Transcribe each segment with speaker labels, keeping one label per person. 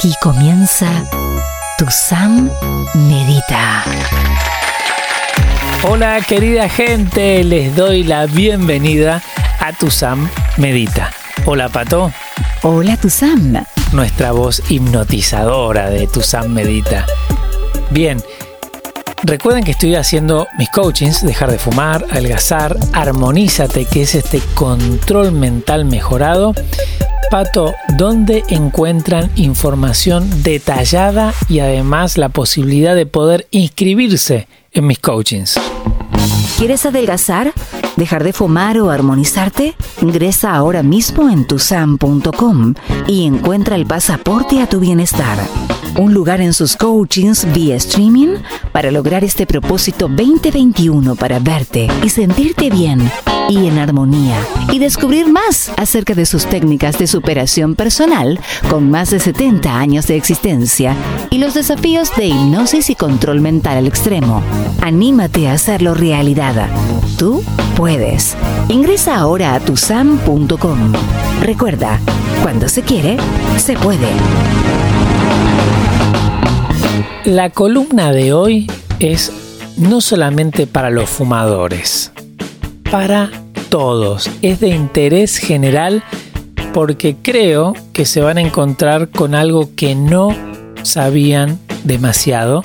Speaker 1: Aquí comienza Tu Sam Medita.
Speaker 2: Hola querida gente, les doy la bienvenida a Tu Sam Medita. Hola Pato.
Speaker 1: Hola Tu Sam.
Speaker 2: Nuestra voz hipnotizadora de Tu Sam Medita. Bien, Recuerden que estoy haciendo mis coachings, dejar de fumar, adelgazar, armonízate, que es este control mental mejorado. Pato, ¿dónde encuentran información detallada y además la posibilidad de poder inscribirse en mis coachings?
Speaker 1: ¿Quieres adelgazar? ¿Dejar de fumar o armonizarte? Ingresa ahora mismo en tusam.com y encuentra el pasaporte a tu bienestar un lugar en sus coachings vía streaming para lograr este propósito 2021 para verte y sentirte bien y en armonía y descubrir más acerca de sus técnicas de superación personal con más de 70 años de existencia y los desafíos de hipnosis y control mental al extremo. Anímate a hacerlo realidad. Tú puedes. Ingresa ahora a tusam.com. Recuerda, cuando se quiere, se puede.
Speaker 2: La columna de hoy es no solamente para los fumadores, para todos. Es de interés general porque creo que se van a encontrar con algo que no sabían demasiado,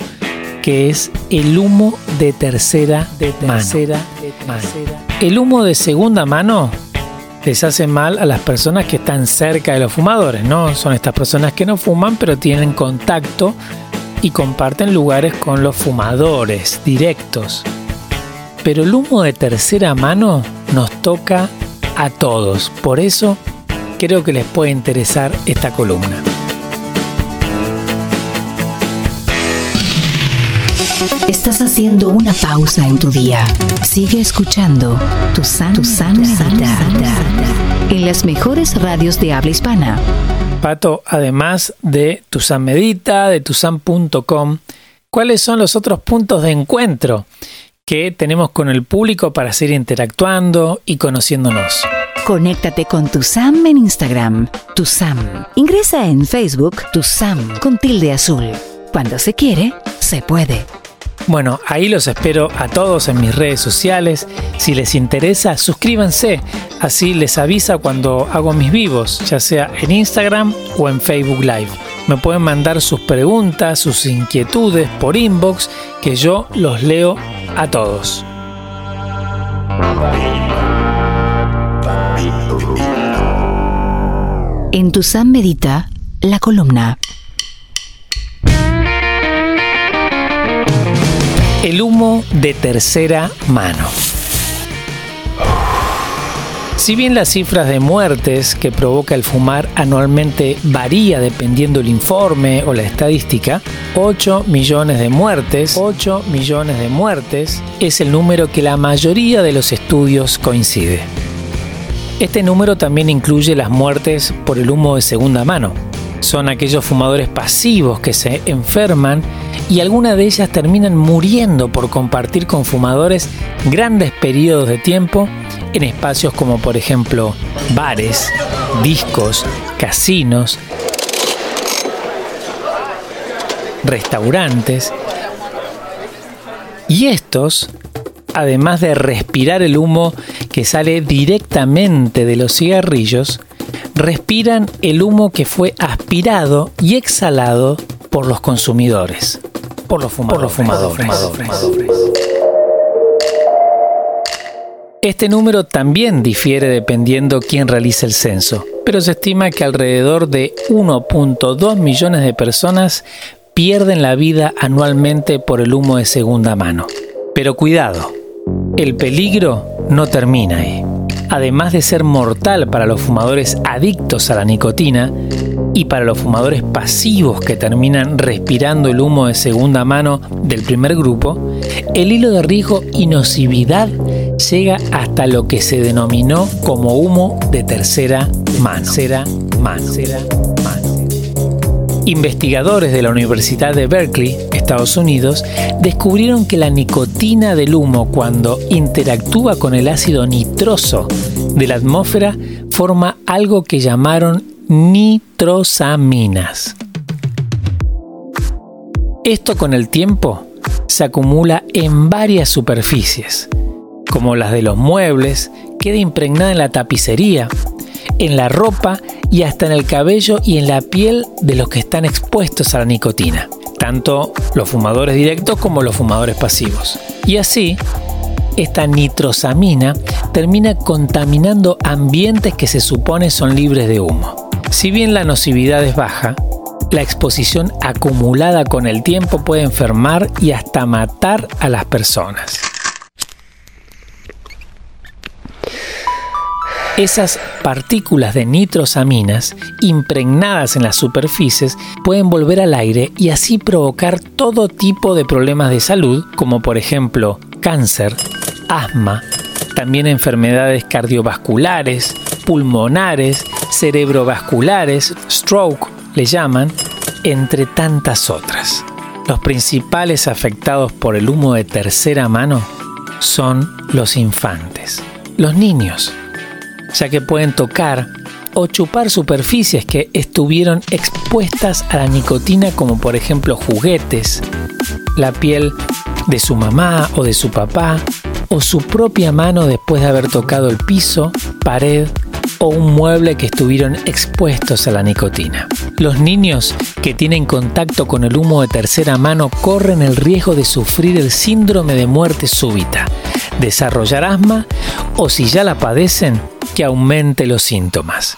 Speaker 2: que es el humo de tercera, de tercera, mano. El humo de segunda mano les hace mal a las personas que están cerca de los fumadores, ¿no? Son estas personas que no fuman pero tienen contacto y comparten lugares con los fumadores directos. Pero el humo de tercera mano nos toca a todos, por eso creo que les puede interesar esta columna.
Speaker 1: Estás haciendo una pausa en tu día. Sigue escuchando tu san, tu en las mejores radios de habla hispana.
Speaker 2: Pato, además de Tusan Medita, de tusan.com, ¿cuáles son los otros puntos de encuentro que tenemos con el público para seguir interactuando y conociéndonos?
Speaker 1: Conéctate con tu Sam en Instagram, tu Sam. Ingresa en Facebook, tu Sam con tilde azul. Cuando se quiere, se puede.
Speaker 2: Bueno, ahí los espero a todos en mis redes sociales. Si les interesa, suscríbanse. Así les avisa cuando hago mis vivos, ya sea en Instagram o en Facebook Live. Me pueden mandar sus preguntas, sus inquietudes por inbox, que yo los leo a todos.
Speaker 1: En tu San Medita, la columna
Speaker 2: El humo de tercera mano. Si bien las cifras de muertes que provoca el fumar anualmente varía dependiendo el informe o la estadística, 8 millones de muertes, 8 millones de muertes es el número que la mayoría de los estudios coincide. Este número también incluye las muertes por el humo de segunda mano, son aquellos fumadores pasivos que se enferman y algunas de ellas terminan muriendo por compartir con fumadores grandes periodos de tiempo en espacios como por ejemplo bares, discos, casinos, restaurantes. Y estos, además de respirar el humo que sale directamente de los cigarrillos, respiran el humo que fue aspirado y exhalado por los consumidores, por los fumadores. Este número también difiere dependiendo quién realice el censo, pero se estima que alrededor de 1.2 millones de personas pierden la vida anualmente por el humo de segunda mano. Pero cuidado, el peligro no termina ahí además de ser mortal para los fumadores adictos a la nicotina y para los fumadores pasivos que terminan respirando el humo de segunda mano del primer grupo, el hilo de riesgo y nocividad llega hasta lo que se denominó como humo de tercera mano. mano. Investigadores de la Universidad de Berkeley, Estados Unidos, descubrieron que la nicotina del humo cuando interactúa con el ácido nitroso de la atmósfera forma algo que llamaron nitrosaminas. Esto con el tiempo se acumula en varias superficies, como las de los muebles, queda impregnada en la tapicería, en la ropa y hasta en el cabello y en la piel de los que están expuestos a la nicotina, tanto los fumadores directos como los fumadores pasivos. Y así, esta nitrosamina termina contaminando ambientes que se supone son libres de humo. Si bien la nocividad es baja, la exposición acumulada con el tiempo puede enfermar y hasta matar a las personas. Esas partículas de nitrosaminas impregnadas en las superficies pueden volver al aire y así provocar todo tipo de problemas de salud, como por ejemplo cáncer, asma, también enfermedades cardiovasculares, pulmonares, cerebrovasculares, stroke le llaman, entre tantas otras. Los principales afectados por el humo de tercera mano son los infantes, los niños ya que pueden tocar o chupar superficies que estuvieron expuestas a la nicotina como por ejemplo juguetes, la piel de su mamá o de su papá, o su propia mano después de haber tocado el piso, pared o un mueble que estuvieron expuestos a la nicotina. Los niños que tienen contacto con el humo de tercera mano corren el riesgo de sufrir el síndrome de muerte súbita, desarrollar asma o si ya la padecen, que aumente los síntomas.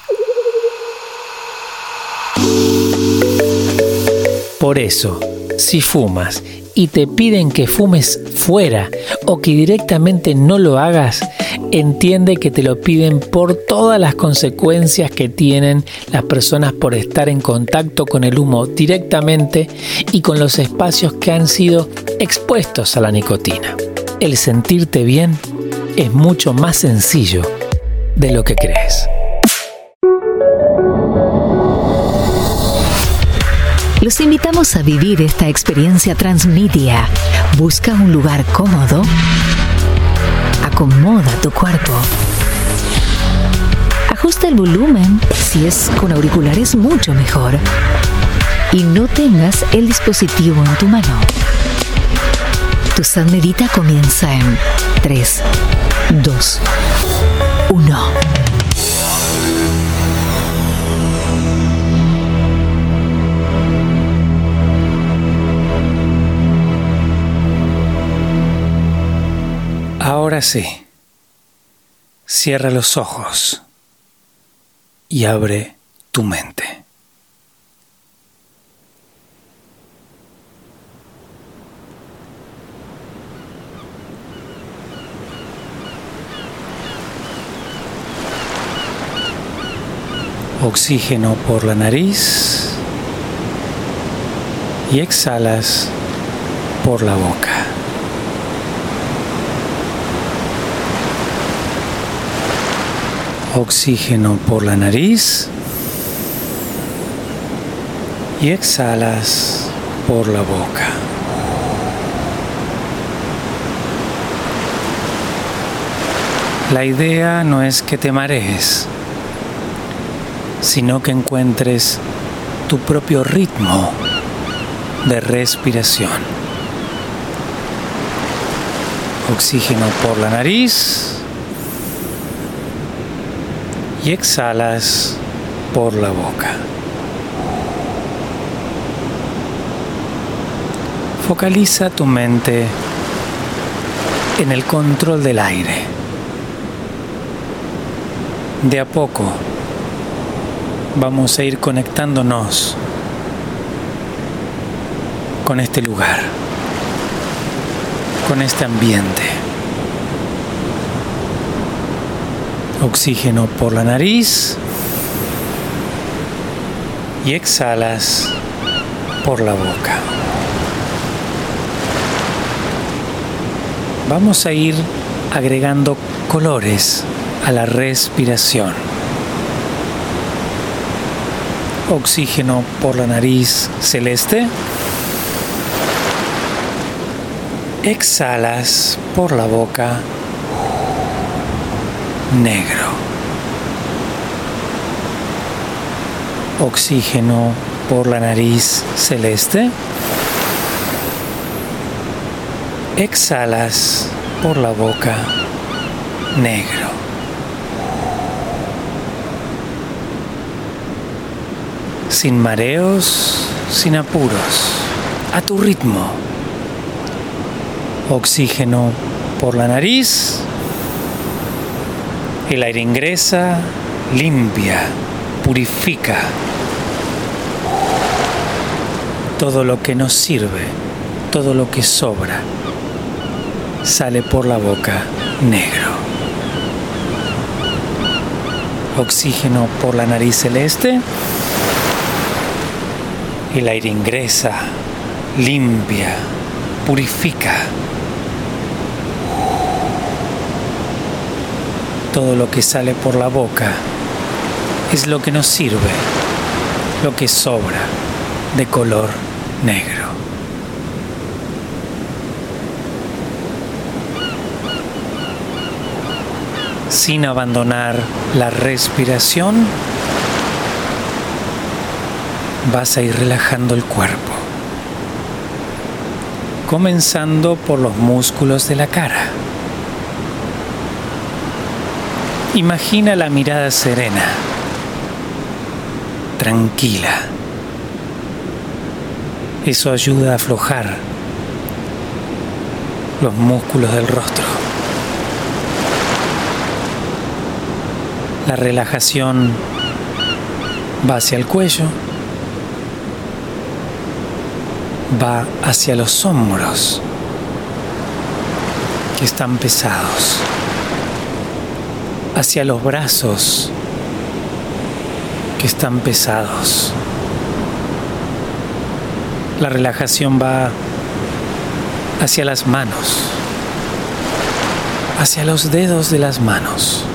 Speaker 2: Por eso, si fumas y te piden que fumes fuera o que directamente no lo hagas, entiende que te lo piden por todas las consecuencias que tienen las personas por estar en contacto con el humo directamente y con los espacios que han sido expuestos a la nicotina. El sentirte bien es mucho más sencillo de lo que crees.
Speaker 1: Los invitamos a vivir esta experiencia transmedia. Busca un lugar cómodo. Acomoda tu cuerpo. Ajusta el volumen. Si es con auriculares, mucho mejor. Y no tengas el dispositivo en tu mano. Tu San Medita comienza en 3, 2, 1.
Speaker 2: Ahora sí, cierra los ojos y abre tu mente. Oxígeno por la nariz y exhalas por la boca. Oxígeno por la nariz y exhalas por la boca. La idea no es que te marees sino que encuentres tu propio ritmo de respiración. Oxígeno por la nariz y exhalas por la boca. Focaliza tu mente en el control del aire. De a poco vamos a ir conectándonos con este lugar, con este ambiente. Oxígeno por la nariz y exhalas por la boca. Vamos a ir agregando colores a la respiración oxígeno por la nariz celeste. Exhalas por la boca negro. Oxígeno por la nariz celeste. exhalas por la boca negro. Sin mareos, sin apuros, a tu ritmo. Oxígeno por la nariz. El aire ingresa, limpia, purifica todo lo que nos sirve, todo lo que sobra, sale por la boca negro. Oxígeno por la nariz celeste. El aire ingresa, limpia, purifica. Todo lo que sale por la boca es lo que nos sirve, lo que sobra de color negro. Sin abandonar la respiración, vas a ir relajando el cuerpo, comenzando por los músculos de la cara. Imagina la mirada serena, tranquila eso ayuda a aflojar los músculos del rostro. La relajación va hacia el cuello, va hacia los hombros que están pesados, hacia los brazos que están pesados. La relajación va hacia las manos, hacia los dedos de las manos.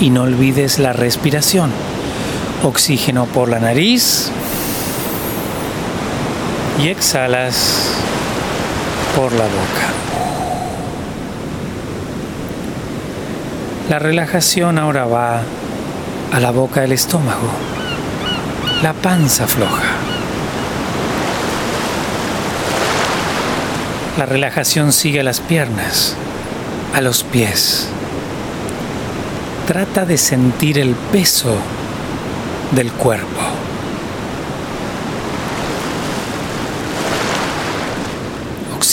Speaker 2: Y no olvides la respiración. Oxígeno por la nariz y exhalas por la boca. La relajación ahora va a la boca del estómago, la panza floja. La relajación sigue a las piernas, a los pies. Trata de sentir el peso del cuerpo.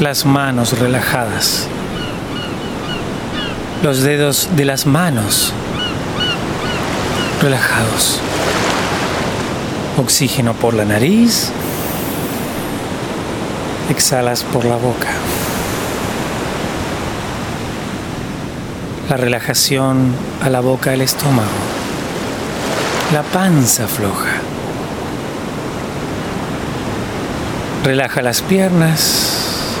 Speaker 2: Las manos relajadas. Los dedos de las manos relajados. Oxígeno por la nariz exhalas por la boca. La relajación a la boca del estómago. La panza floja. Relaja las piernas,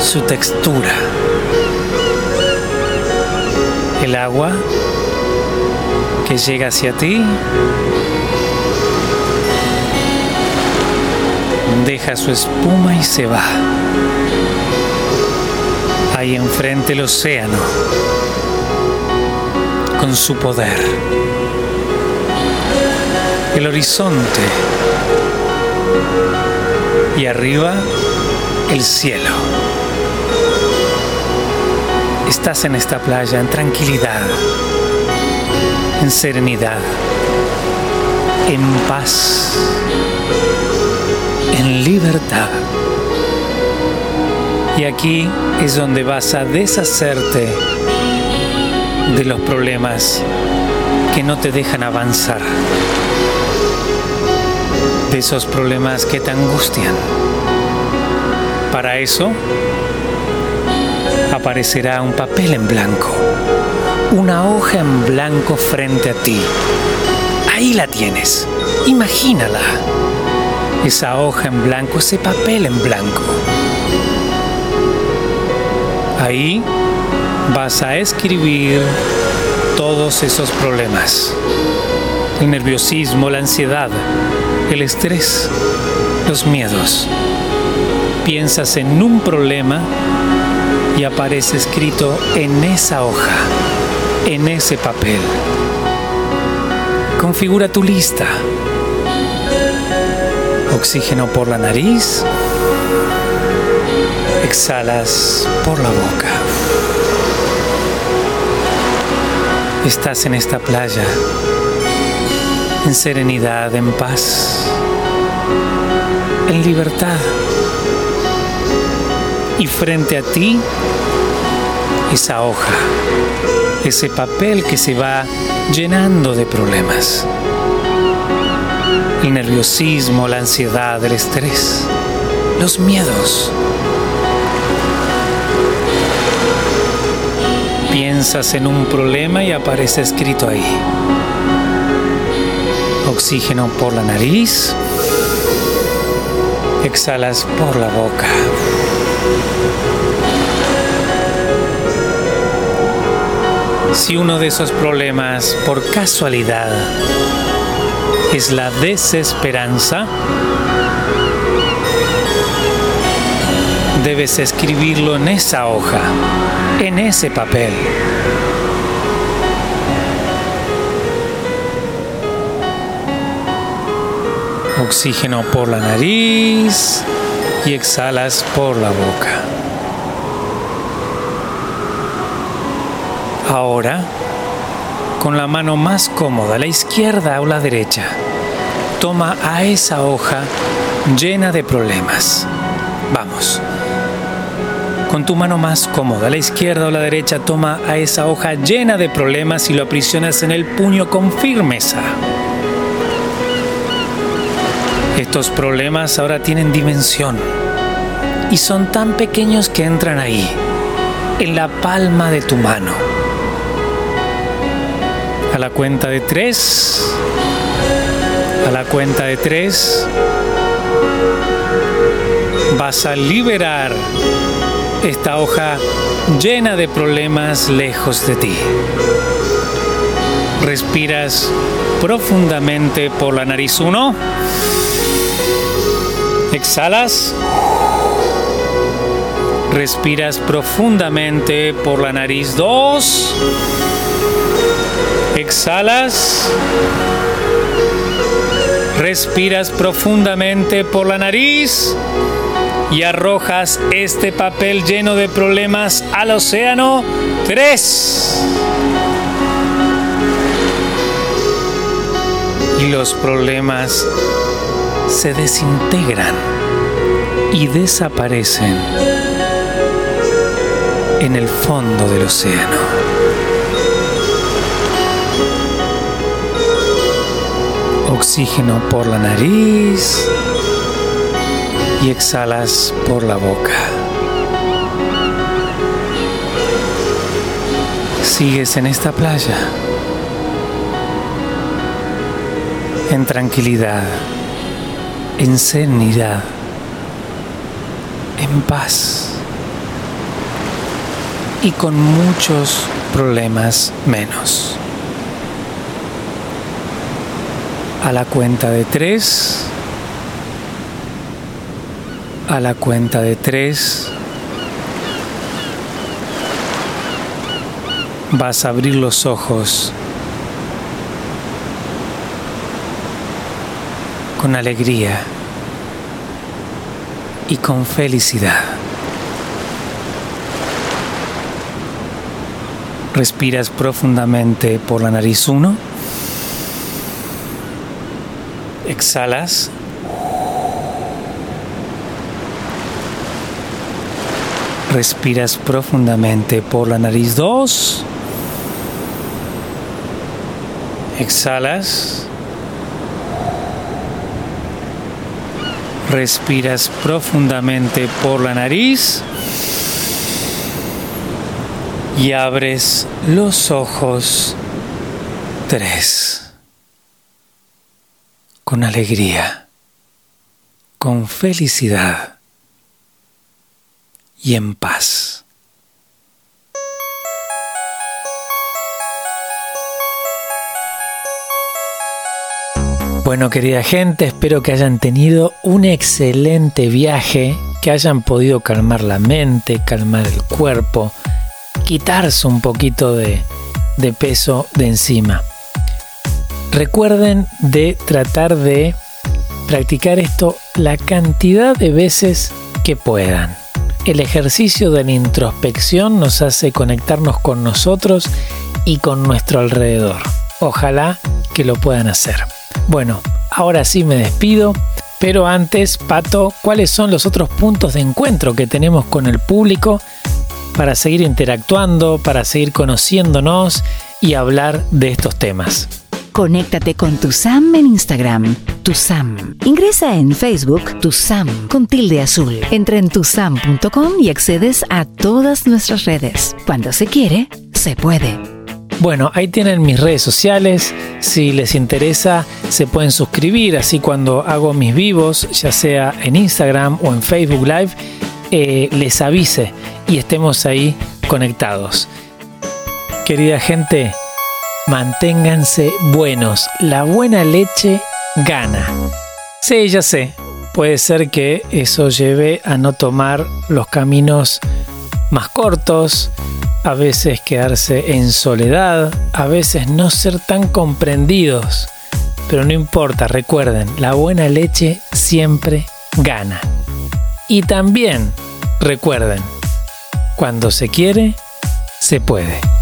Speaker 2: su textura. El agua que llega hacia ti deja su espuma y se va. Ahí enfrente el océano, con su poder. El horizonte. Y arriba el cielo. Estás en esta playa en tranquilidad, en serenidad, en paz en libertad. Y aquí es donde vas a deshacerte de los problemas que no te dejan avanzar, de esos problemas que te angustian. Para eso aparecerá un papel en blanco, una hoja en blanco frente a ti. Ahí la tienes, imagínala esa hoja en blanco, ese papel en blanco. Ahí vas a escribir todos esos problemas. El nerviosismo, la ansiedad, el estrés, los miedos. Piensas en un problema y aparece escrito en esa hoja, en ese papel. Configura tu lista Oxígeno por la nariz. Exhalas por la boca. Estás en esta playa, en serenidad, en paz, en libertad. Y frente a ti, esa hoja, ese papel que se va llenando de problemas el nerviosismo, la ansiedad, el estrés, los miedos. Piensas en un problema y aparece escrito ahí. Oxígeno por la nariz, exhalas por la boca. Si uno de esos problemas por casualidad es la desesperanza, debes escribirlo en esa hoja, en ese papel. Oxígeno por la nariz y exhalas por la boca. Ahora con la mano más cómoda, la izquierda o la derecha. Toma a esa hoja llena de problemas. Vamos. Con tu mano más cómoda, la izquierda o la derecha, toma a esa hoja llena de problemas y lo aprisionas en el puño con firmeza. Estos problemas ahora tienen dimensión y son tan pequeños que entran ahí, en la palma de tu mano a la cuenta de tres. A la cuenta de tres. Vas a liberar esta hoja llena de problemas lejos de ti. Respiras profundamente por la nariz uno. Exhalas. Respiras profundamente por la nariz dos exhalas, respiras profundamente por la nariz y arrojas este papel lleno de problemas al océano. Tres. Y los problemas se desintegran y desaparecen en el fondo del océano. Oxígeno por la nariz y exhalas por la boca. Sigues en esta playa en tranquilidad, en serenidad, en paz y con muchos problemas menos. A la cuenta de tres, a la cuenta de tres, vas a abrir los ojos con alegría y con felicidad. Respiras profundamente por la nariz 1. Exhalas. Respiras profundamente por la nariz 2. Exhalas. Respiras profundamente por la nariz y abres los ojos tres con alegría, con felicidad y en paz. Bueno, querida gente, espero que hayan tenido un excelente viaje, que hayan podido calmar la mente, calmar el cuerpo, quitarse un poquito de, de peso de encima. Recuerden de tratar de practicar esto la cantidad de veces que puedan. El ejercicio de la introspección nos hace conectarnos con nosotros y con nuestro alrededor. Ojalá que lo puedan hacer. Bueno, ahora sí me despido, pero antes, Pato, ¿cuáles son los otros puntos de encuentro que tenemos con el público para seguir interactuando, para seguir conociéndonos y hablar de estos temas?
Speaker 1: Conéctate con tu Sam en Instagram, tu Sam. Ingresa en Facebook, tu Sam, con tilde azul. Entra en tusam.com y accedes a todas nuestras redes. Cuando se quiere, se puede.
Speaker 2: Bueno, ahí tienen mis redes sociales. Si les interesa, se pueden suscribir. Así cuando hago mis vivos, ya sea en Instagram o en Facebook Live, eh, les avise y estemos ahí conectados. Querida gente, manténganse buenos. La buena leche gana. Sí, ya sé. Puede ser que eso lleve a no tomar los caminos más cortos, a veces quedarse en soledad, a veces no ser tan comprendidos. Pero no importa, recuerden, la buena leche siempre gana. Y también recuerden, cuando se quiere, se puede.